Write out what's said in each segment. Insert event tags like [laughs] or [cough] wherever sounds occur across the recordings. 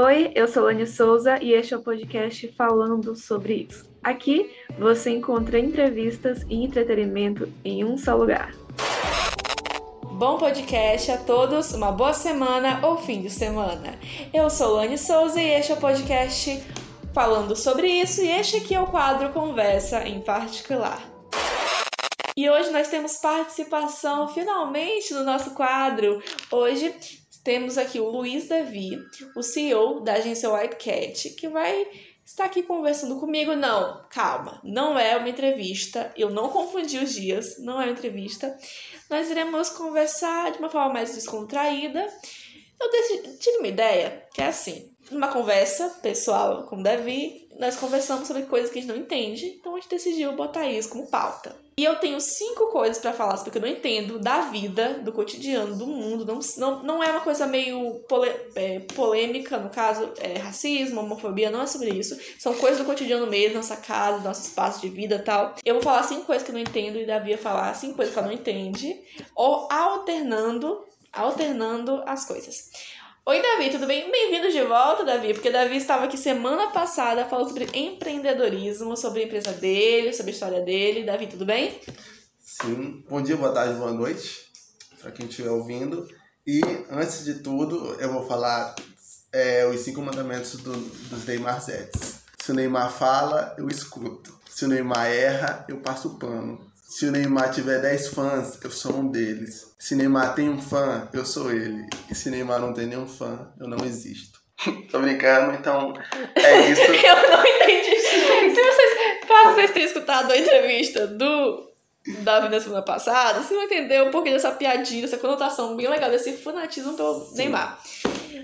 Oi, eu sou Lani Souza e este é o podcast falando sobre isso. Aqui você encontra entrevistas e entretenimento em um só lugar. Bom podcast a todos, uma boa semana ou fim de semana. Eu sou Lani Souza e este é o podcast falando sobre isso e este aqui é o quadro Conversa em Particular. E hoje nós temos participação finalmente no nosso quadro. Hoje temos aqui o Luiz Davi, o CEO da agência White Cat, que vai estar aqui conversando comigo. Não, calma, não é uma entrevista, eu não confundi os dias, não é uma entrevista. Nós iremos conversar de uma forma mais descontraída. Eu decidi, tive uma ideia que é assim: numa conversa pessoal com o Davi, nós conversamos sobre coisas que a gente não entende, então a gente decidiu botar isso como pauta. E eu tenho cinco coisas para falar sobre que eu não entendo da vida, do cotidiano, do mundo. Não, não, não é uma coisa meio pole, é, polêmica, no caso, é, racismo, homofobia, não é sobre isso. São coisas do cotidiano mesmo, nossa casa, nosso espaço de vida tal. Eu vou falar cinco coisas que eu não entendo e Davi vai falar cinco coisas que ela não entende, ou alternando, alternando as coisas. Oi, Davi, tudo bem? Bem-vindo de volta, Davi, porque Davi estava aqui semana passada falando sobre empreendedorismo, sobre a empresa dele, sobre a história dele. Davi, tudo bem? Sim. Bom dia, boa tarde, boa noite, para quem estiver ouvindo. E, antes de tudo, eu vou falar é, os cinco mandamentos do, dos Neymar Zets. Se o Neymar fala, eu escuto. Se o Neymar erra, eu passo o pano. Se o Neymar tiver 10 fãs, eu sou um deles. Se Neymar tem um fã, eu sou ele. E se Neymar não tem nenhum fã, eu não existo. [laughs] Tô brincando, então é isso. [laughs] eu não entendi. Se vocês, caso vocês tenham escutado a entrevista do Davi na semana passada, vocês vão entender um pouquinho dessa piadinha, dessa conotação bem legal, desse fanatismo pelo Sim. Neymar.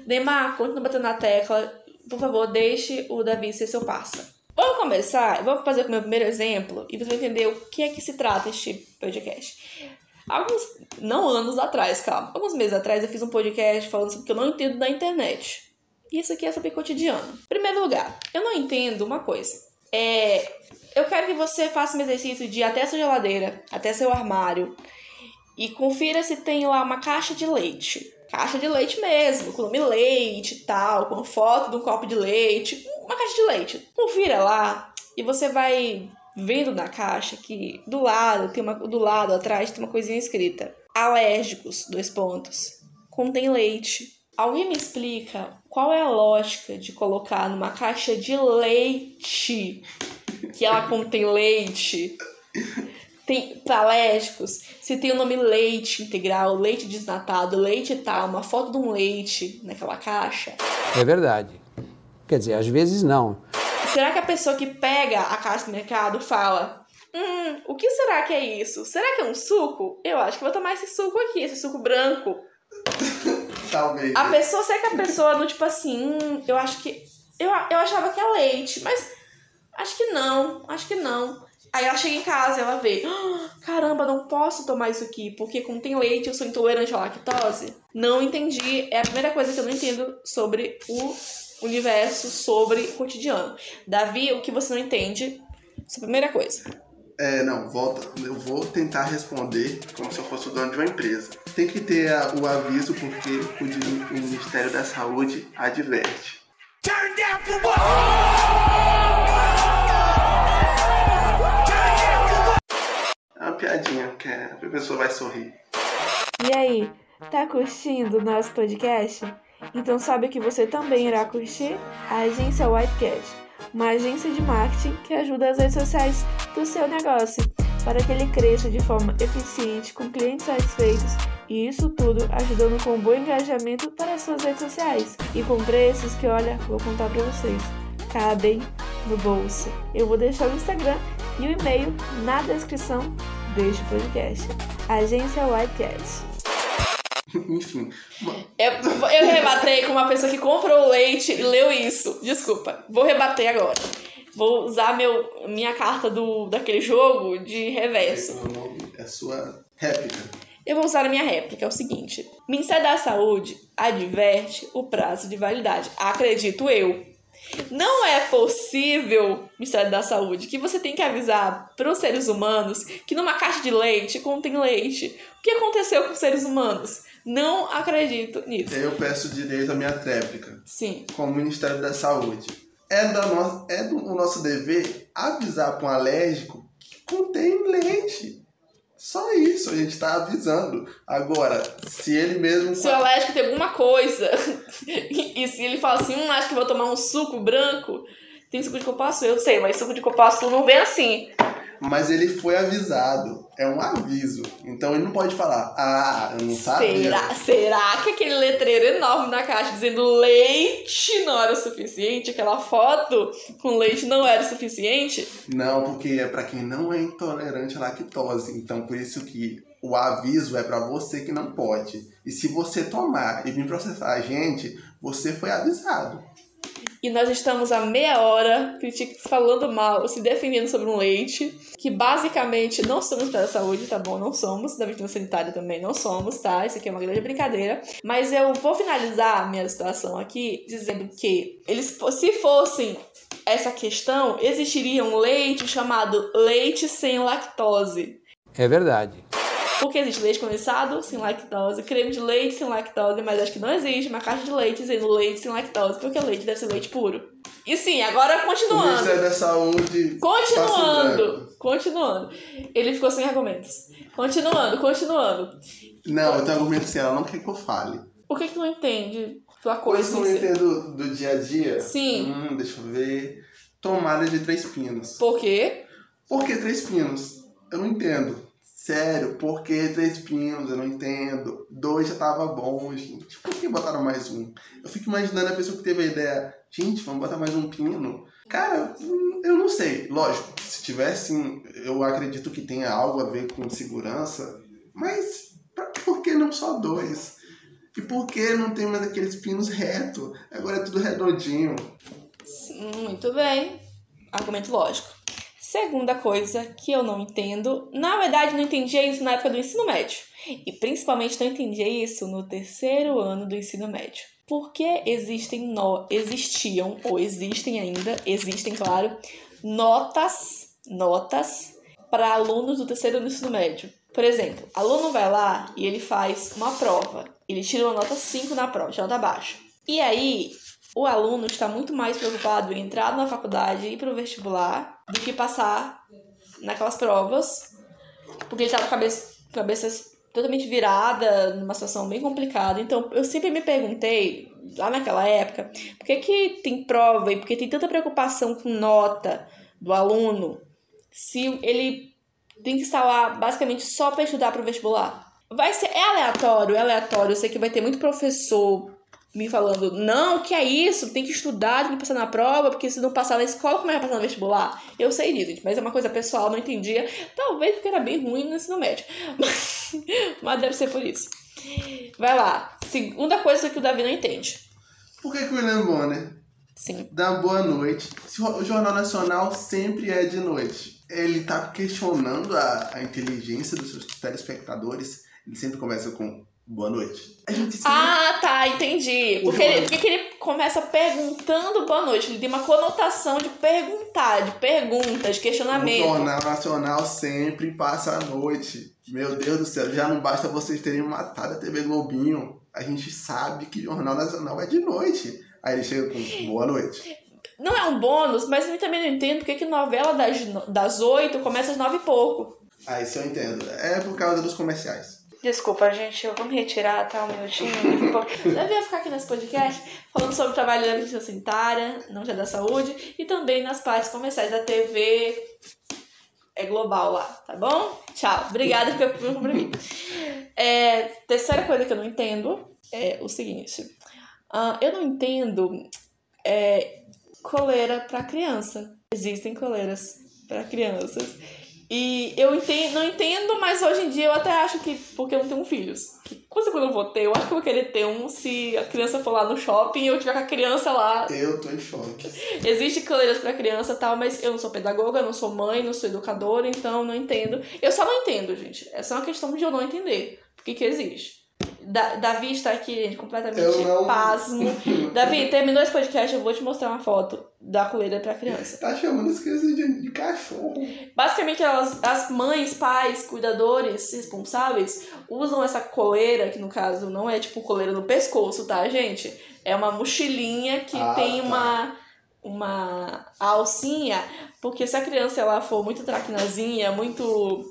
Neymar, continua batendo na tecla. Por favor, deixe o Davi ser seu parça. Vamos começar? Vou fazer o meu primeiro exemplo e você vai entender o que é que se trata este podcast. Alguns, não anos atrás, calma. Alguns meses atrás eu fiz um podcast falando sobre o que eu não entendo da internet. E isso aqui é sobre cotidiano. Primeiro lugar, eu não entendo uma coisa. É, eu quero que você faça um exercício de ir até sua geladeira, até seu armário, e confira se tem lá uma caixa de leite. Caixa de leite mesmo, com nome leite e tal, com foto de um copo de leite, uma caixa de leite. Confira lá e você vai vendo na caixa que do lado, tem uma, do lado atrás tem uma coisinha escrita: alérgicos, dois pontos. Contém leite. Alguém me explica qual é a lógica de colocar numa caixa de leite que ela contém leite? Tem para alérgicos, se tem o nome leite integral, leite desnatado, leite tal, uma foto de um leite naquela caixa. É verdade. Quer dizer, às vezes não. Será que a pessoa que pega a caixa do mercado fala: Hum, o que será que é isso? Será que é um suco? Eu acho que vou tomar esse suco aqui, esse suco branco. [laughs] Talvez. A pessoa, será que a pessoa do tipo assim, hum, eu acho que. Eu, eu achava que é leite, mas acho que não, acho que não. Aí ela chega em casa e ela vê, ah, caramba, não posso tomar isso aqui, porque contém leite, eu sou intolerante à lactose. Não entendi, é a primeira coisa que eu não entendo sobre o universo sobre o cotidiano. Davi, o que você não entende? Essa é a primeira coisa. É, não, volta. Eu vou tentar responder como se eu fosse o dono de uma empresa. Tem que ter a, o aviso porque o, o, Ministério da Saúde adverte. Turn down for what? É uma piadinha que a pessoa vai sorrir. E aí, tá curtindo o nosso podcast? Então sabe que você também irá curtir? A agência Whitecat, uma agência de marketing que ajuda as redes sociais do seu negócio para que ele cresça de forma eficiente, com clientes satisfeitos e isso tudo ajudando com um bom engajamento para as suas redes sociais e com preços que, olha, vou contar para vocês, cabem no bolso. Eu vou deixar o Instagram e o e-mail na descrição deste podcast. Agência Whitecat. [laughs] Enfim. Eu, eu rebatei com uma pessoa que comprou leite e leu isso. Desculpa, vou rebater agora. Vou usar meu, minha carta do, daquele jogo de reverso. É a sua réplica. Eu vou usar a minha réplica, é o seguinte. Ministério da Saúde adverte o prazo de validade. Acredito eu. Não é possível, Ministério da Saúde, que você tem que avisar para os seres humanos que numa caixa de leite contém leite. O que aconteceu com os seres humanos? Não acredito nisso. Eu peço direito à minha tréplica, Sim. como Ministério da Saúde. É, da no... é do nosso dever avisar para um alérgico que contém leite. Só isso, a gente está avisando. Agora, se ele mesmo. Se o alérgico tem alguma coisa, [laughs] e se ele fala assim, hum, acho que vou tomar um suco branco, tem suco de copaçu, eu sei, mas suco de copaçu não vem assim. Mas ele foi avisado. É um aviso. Então ele não pode falar, ah, eu não sabia. Será, será que aquele letreiro enorme na caixa dizendo leite não era o suficiente? Aquela foto com leite não era o suficiente? Não, porque é para quem não é intolerante à lactose. Então por isso que o aviso é para você que não pode. E se você tomar e vir processar a gente, você foi avisado. E nós estamos há meia hora falando mal, se defendendo sobre um leite, que basicamente não somos para a saúde, tá bom? Não somos, da vigilância sanitária também não somos, tá? Isso aqui é uma grande brincadeira. Mas eu vou finalizar minha situação aqui dizendo que eles, se fossem essa questão, existiria um leite chamado leite sem lactose. É verdade. Porque existe leite condensado sem lactose, creme de leite sem lactose, mas acho que não existe uma caixa de leite dizendo leite sem lactose, porque leite deve ser leite puro. E sim, agora O continuando. Ministério da Saúde. Continuando, continuando. Ele ficou sem argumentos. Continuando, continuando. Não, eu tenho argumento assim, ela não quer que eu fale. Por que que não entende tua Coisa coisa? que si? entendo do dia a dia. Sim. Hum, deixa eu ver. Tomada de três pinos. Por quê? Por que três pinos? Eu não entendo. Sério, por que três pinos? Eu não entendo. Dois já tava bom, gente. Por que botaram mais um? Eu fico imaginando a pessoa que teve a ideia. Gente, vamos botar mais um pino. Cara, eu não sei. Lógico, se tivesse, eu acredito que tenha algo a ver com segurança. Mas por que não só dois? E por que não tem mais aqueles pinos reto? Agora é tudo redondinho. Muito bem. Argumento lógico. Segunda coisa que eu não entendo, na verdade não entendia isso na época do ensino médio. E principalmente não entendia isso no terceiro ano do ensino médio. Por que existem no... existiam ou existem ainda, existem claro, notas, notas para alunos do terceiro ano do ensino médio? Por exemplo, aluno vai lá e ele faz uma prova. Ele tira uma nota 5 na prova, nota baixa. E aí, o aluno está muito mais preocupado em entrar na faculdade e ir para o vestibular do que passar naquelas provas, porque ele está com a cabeça, cabeça totalmente virada, numa situação bem complicada. Então, eu sempre me perguntei, lá naquela época, por que, que tem prova e por que tem tanta preocupação com nota do aluno se ele tem que estar lá basicamente só para estudar para o vestibular? Vai ser, é aleatório, é aleatório. Eu sei que vai ter muito professor me falando, não, que é isso, tem que estudar, tem que passar na prova, porque se não passar na escola, como é que vai passar no vestibular? Eu sei disso, gente, mas é uma coisa pessoal, não entendia. Talvez porque era bem ruim no ensino médio. [laughs] Mas, mas deve ser por isso. Vai lá. Segunda coisa que o Davi não entende. Por que, que o William Bonner Sim. dá boa noite. O Jornal Nacional sempre é de noite. Ele tá questionando a, a inteligência dos seus telespectadores. Ele sempre começa com boa noite. A gente sempre... Ah, tá, entendi. O Porque ele, porque ele começa perguntando boa noite. Ele tem uma conotação de perguntar, de perguntas, de O questionamento. Jornal Nacional sempre passa a noite. Meu Deus do céu, já não basta vocês terem matado a TV Globinho. A gente sabe que Jornal Nacional é de noite. Aí ele chega com boa noite. Não é um bônus, mas eu também não entendo porque que novela das, das oito começa às nove e pouco. Aí isso eu entendo. É por causa dos comerciais. Desculpa, gente, eu vou me retirar, tá? Um minutinho. [laughs] Eu devia ficar aqui nesse podcast falando sobre o trabalho da vigilância sanitária, não já da saúde, e também nas partes comerciais da TV é global lá, tá bom? Tchau. Obrigada por por-. É, terceira coisa que eu não entendo é o seguinte. ah, eu não entendo é, coleira para criança. Existem coleiras para crianças. E eu entendo, não entendo, mas hoje em dia eu até acho que, porque eu não tenho filhos, que quando quando eu vou ter, eu acho que eu vou querer ter um se a criança for lá no shopping e eu tiver com a criança lá. Eu tô em choque. Existe coleiras para criança e tal, mas eu não sou pedagoga, não sou mãe, não sou educadora, então não entendo. Eu só não entendo, gente. É só uma questão de eu não entender. Por que que existe? Da, Davi está aqui, gente, completamente não- pasmo. [laughs] Davi, terminou esse podcast, eu vou te mostrar uma foto da coleira pra criança. Tá chamando as crianças de, de cachorro. Basicamente, elas, as mães, pais, cuidadores, responsáveis, usam essa coleira, que no caso não é tipo coleira no pescoço, tá, gente? É uma mochilinha que Ah, tem tá. uma, uma alcinha, porque se a criança ela for muito traquinazinha, muito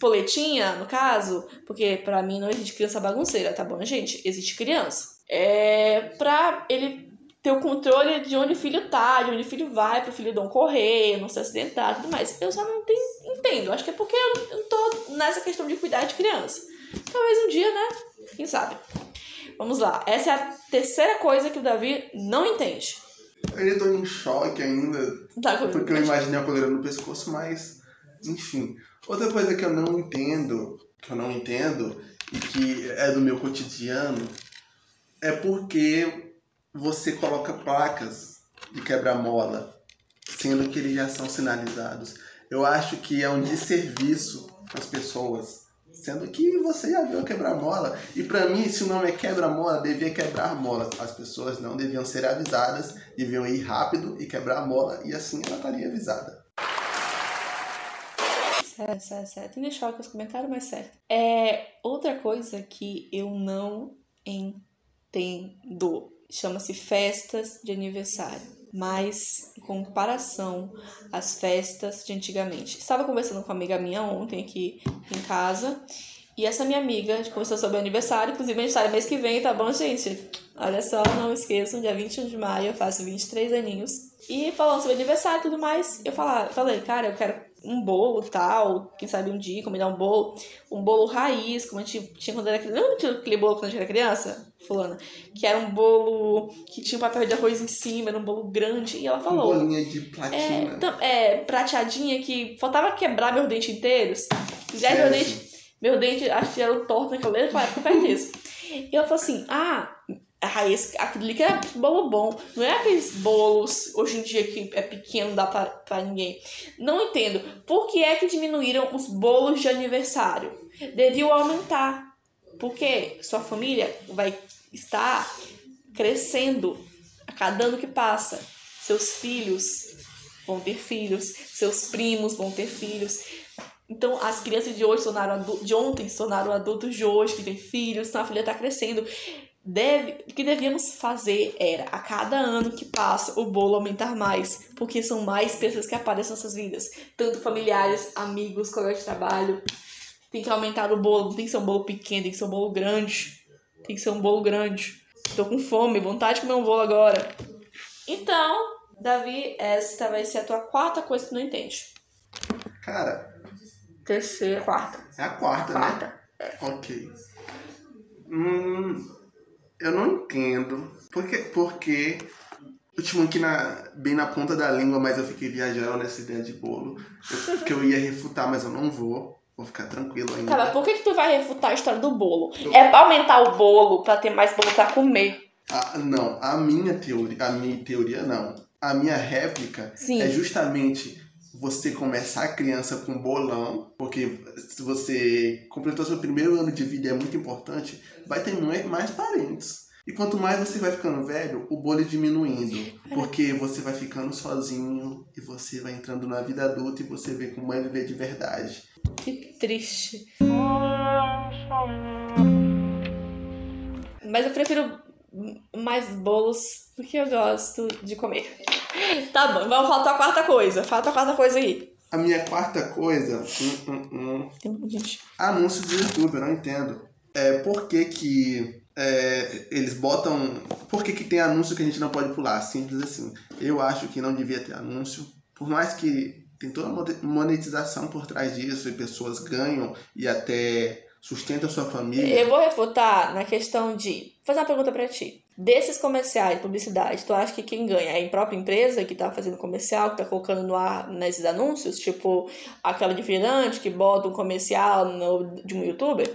espoletinha, no caso, porque pra mim não existe criança bagunceira, tá bom, gente? Existe criança. É pra ele ter o controle de onde o filho tá, de onde o filho vai, pro filho não correr, não se acidentar e tudo mais. Eu só não tenho, entendo. Acho que é porque eu não- tô nessa questão de cuidar de criança. Talvez um dia, né? Quem sabe? Vamos lá. Essa é a terceira coisa que o Davi não entende. Eu ainda tô em choque ainda, Tá porque eu imaginei a coleira no pescoço, mas, enfim. Outra coisa que eu não entendo, que eu não entendo, e que é do meu cotidiano, é porque você coloca placas de quebra-mola, sendo que eles já são sinalizados. Eu acho que é um desserviço às pessoas, sendo que você já viu quebra-mola. E pra mim, se o nome é quebra-mola, devia quebrar mola. As pessoas não deviam ser avisadas, deviam ir rápido e quebrar a mola, e assim ela estaria avisada. Certo, certo, certo. Tem que deixar com os comentários, mas certo. É, outra coisa que eu não entendo chama-se festas de aniversário. Mas em comparação às festas de antigamente. Estava conversando com uma amiga minha ontem aqui em casa. E essa minha amiga, conversou sobre aniversário, inclusive aniversário mês que vem, tá bom, gente? Olha só, não esqueçam, dia 21 de maio eu faço 23 aninhos. E falando sobre aniversário e tudo mais, eu falei, cara, eu quero um bolo tal, quem sabe um dia combinar um bolo, um bolo raiz, como a gente tinha quando era criança. Não tinha aquele bolo quando a gente era criança, fulana? Que era um bolo que tinha um papel de arroz em cima, era um bolo grande. E ela falou. bolinha de É, platina. tam- é, prateadinha que faltava quebrar meus dentes inteiros. Já meu dente, meu dente, acho que era torto naquela época perto disso. E ela falou assim: ah, a raiz, aquilo ali que era bolo bom. Não é aqueles bolos hoje em dia que é pequeno, não dá pra, pra ninguém. Não entendo. Por que é que diminuíram os bolos de aniversário? Deviam aumentar. Porque sua família vai estar crescendo a cada ano que passa. Seus filhos vão ter filhos, seus primos vão ter filhos. Então, as crianças de hoje adu- de ontem tornaram adultos de hoje, que têm filhos, então a filha está crescendo. Deve, o que devíamos fazer era, a cada ano que passa, o bolo aumentar mais, porque são mais pessoas que aparecem nas nossas vidas, tanto familiares, amigos, colegas de trabalho. Tem que aumentar o bolo, não tem que ser um bolo pequeno, tem que ser um bolo grande. Tem que ser um bolo grande. Tô com fome, vontade de comer um bolo agora. Então, Davi, esta vai ser a tua quarta coisa que tu não entende. Cara, Terceira, quarta. é a quarta, né? Quarta. Ok. Hum, eu não entendo. Porque, porque eu tinha um aqui na, bem na ponta da língua, mas eu fiquei viajando nessa ideia de bolo. Eu- que eu ia refutar, mas eu não vou. Vou ficar tranquilo ainda. Mas por que, que tu vai refutar a história do bolo? É pra aumentar o bolo, pra ter mais bolo pra comer. Ah, não, a minha teoria, a minha teoria não. A minha réplica Sim. é justamente você começar a criança com bolão, porque se você completou seu primeiro ano de vida é muito importante, vai ter mais, parentes. E quanto mais você vai ficando velho, o bolo é diminuindo. [laughs] Porque você vai ficando sozinho e você vai entrando na vida adulta e você vê como é viver de verdade. Que triste. Mas eu prefiro mais bolos do que eu gosto de comer. Tá bom, vamos falar a tua quarta coisa. Fala a tua quarta coisa aí. A minha quarta coisa, hum, hum, hum, um anúncios do YouTube, eu não entendo. É, por que que é, eles botam... Por que que tem anúncio que a gente não pode pular? Simples assim. Eu acho que não devia ter anúncio. Por mais que tem toda uma monetização por trás disso e pessoas ganham e até sustentam sua família. Eu vou refutar na questão de. Vou fazer uma pergunta pra ti. Desses comerciais, publicidade, tu acha que quem ganha é a própria empresa que tá fazendo comercial, que tá colocando no ar nesses anúncios? Tipo aquela de virante que bota um comercial no, de um youtuber?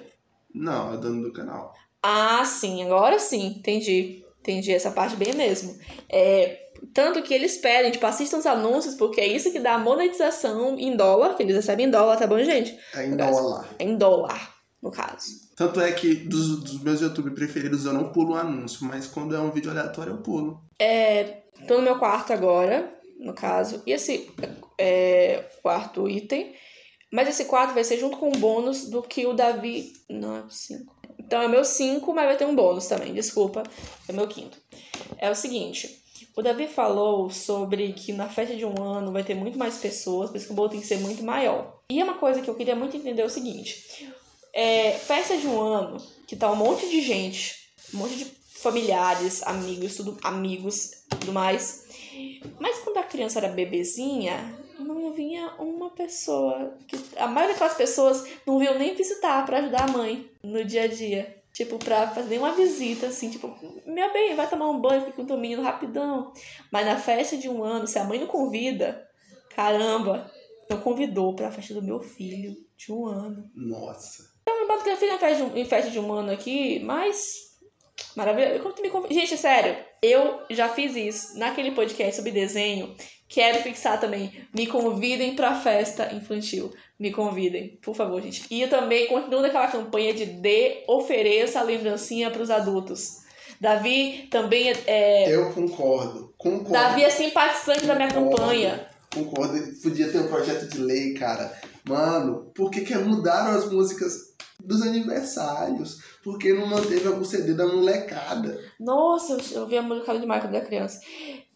Não, é dono do canal. Ah, sim, agora sim, entendi. Entendi essa parte bem mesmo. É, tanto que eles pedem, tipo, assistam os anúncios, porque é isso que dá monetização em dólar, que eles recebem em dólar, tá bom, gente? É em dólar. Em dólar. No caso. Tanto é que dos, dos meus YouTube preferidos eu não pulo o anúncio, mas quando é um vídeo aleatório eu pulo. É, tô no meu quarto agora, no caso, e esse é, quarto item. Mas esse quarto vai ser junto com o bônus do que o Davi. Não, é 5. Então é meu 5, mas vai ter um bônus também, desculpa. É meu quinto. É o seguinte. O Davi falou sobre que na festa de um ano vai ter muito mais pessoas, por isso que o bolo tem que ser muito maior. E uma coisa que eu queria muito entender é o seguinte: é, festa de um ano, que tá um monte de gente, um monte de familiares, amigos, tudo, amigos tudo mais. Mas quando a criança era bebezinha, não vinha uma pessoa. Que, a maioria daquelas pessoas não vinham nem visitar para ajudar a mãe no dia a dia. Tipo, pra fazer uma visita, assim, tipo, meu bem, vai tomar um banho, fica com o menino rapidão. Mas na festa de um ano, se a mãe não convida, caramba, não convidou pra festa do meu filho de um ano. Nossa. Eu não boto que eu fiz em festa, de um, festa de um ano aqui, mas. Maravilhoso. Gente, sério, eu já fiz isso naquele podcast sobre desenho. Quero fixar também. Me convidem pra festa infantil. Me convidem, por favor, gente. E eu também continuo naquela campanha de dê, ofereça a lembrancinha pros adultos. Davi também é. é eu concordo. concordo. Davi é simpatizante da minha campanha. Concordo. Podia ter um projeto de lei, cara. Mano, por que, que mudaram as músicas dos aniversários? Por que não manteve o CD da molecada? Nossa, eu vi a molecada demais quando era criança.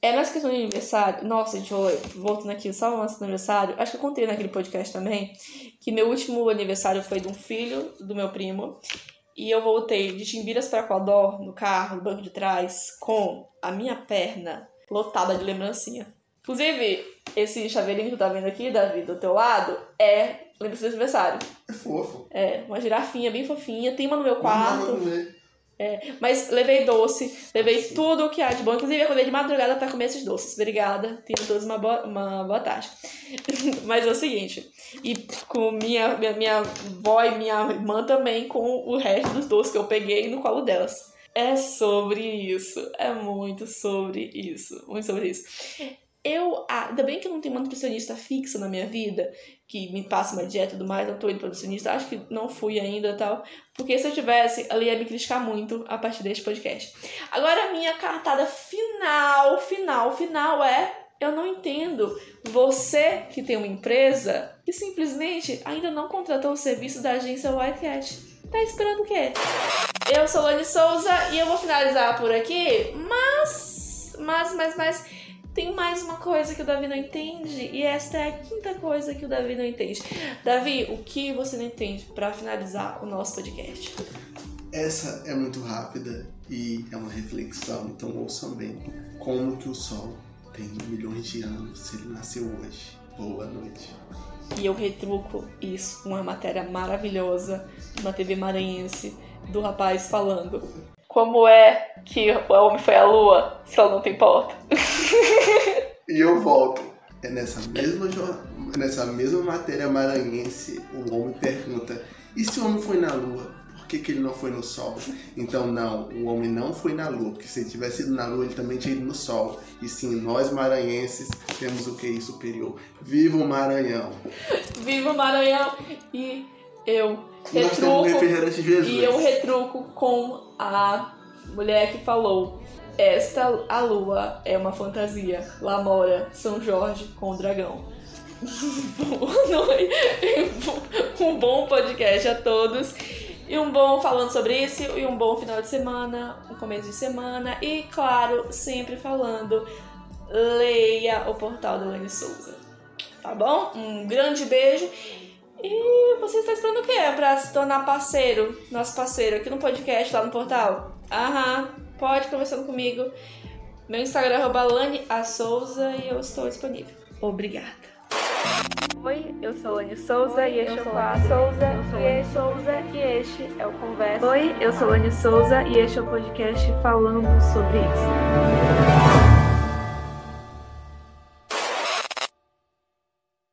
É nessa questão de aniversário. Nossa, gente, eu, voltando aqui, só um lance do aniversário. Acho que eu contei naquele podcast também. Que meu último aniversário foi de um filho do meu primo. E eu voltei de Timbiras para Codó, no carro, no banco de trás, com a minha perna lotada de lembrancinha. Inclusive, esse chaveirinho que tu tá vendo aqui, Davi, do teu lado, é lembrança de aniversário. É fofo. É, uma girafinha bem fofinha. Tem uma no meu quarto. não, não, não. É, mas levei doce, levei tudo o que há de bom. Inclusive, eu acordei de madrugada para comer esses doces. Obrigada. Tenham todos uma boa, uma boa tarde. [laughs] mas é o seguinte. E com minha, minha, minha avó e minha irmã também, com o resto dos doces que eu peguei no colo delas. É sobre isso. É muito sobre isso. Muito sobre isso. Eu, ah, ainda bem que eu não tenho uma nutricionista fixa na minha vida, que me passa uma dieta e tudo mais, não tô indo pra nutricionista, acho que não fui ainda tal, porque se eu tivesse, ela ia me criticar muito a partir deste podcast. Agora, a minha cartada final, final, final é, eu não entendo, você que tem uma empresa que simplesmente ainda não contratou o serviço da agência Whitecat, tá esperando o quê? Eu sou Lani Souza e eu vou finalizar por aqui, mas, mas, mas, mas... Tem mais uma coisa que o Davi não entende e esta é a quinta coisa que o Davi não entende. Davi, o que você não entende para finalizar o nosso podcast? Essa é muito rápida e é uma reflexão, então ouçam bem. Como que o Sol tem milhões de anos se ele nasceu hoje? Boa noite. E eu retruco isso com uma matéria maravilhosa de uma TV maranhense do rapaz falando como é que o homem foi à lua se ela não tem porta. [laughs] E eu volto. É nessa mesma, jo- nessa mesma matéria maranhense, o homem pergunta: e se o homem foi na lua? Por que, que ele não foi no sol? Então, não, o homem não foi na lua, porque se ele tivesse ido na lua, ele também tinha ido no sol. E sim, nós maranhenses temos o QI superior. Viva o Maranhão! Viva o Maranhão! E eu retruco Jesus. E eu retruco com a mulher que falou: Esta a lua é uma fantasia. Lá mora São Jorge com o dragão. Boa [laughs] noite. um bom podcast a todos. E um bom falando sobre isso. E um bom final de semana, um começo de semana. E claro, sempre falando: leia o portal da Lani Souza. Tá bom? Um grande beijo. E você está esperando o quê? Pra se tornar parceiro, nosso parceiro aqui no podcast, lá no portal? Aham, pode conversando comigo. Meu Instagram é Lani A Souza e eu estou disponível. Obrigada. Oi, eu sou Lani Souza e este é o. Souza e este, Souza e este é o Conversa. Oi, eu sou Lani Souza e este é o podcast falando sobre isso.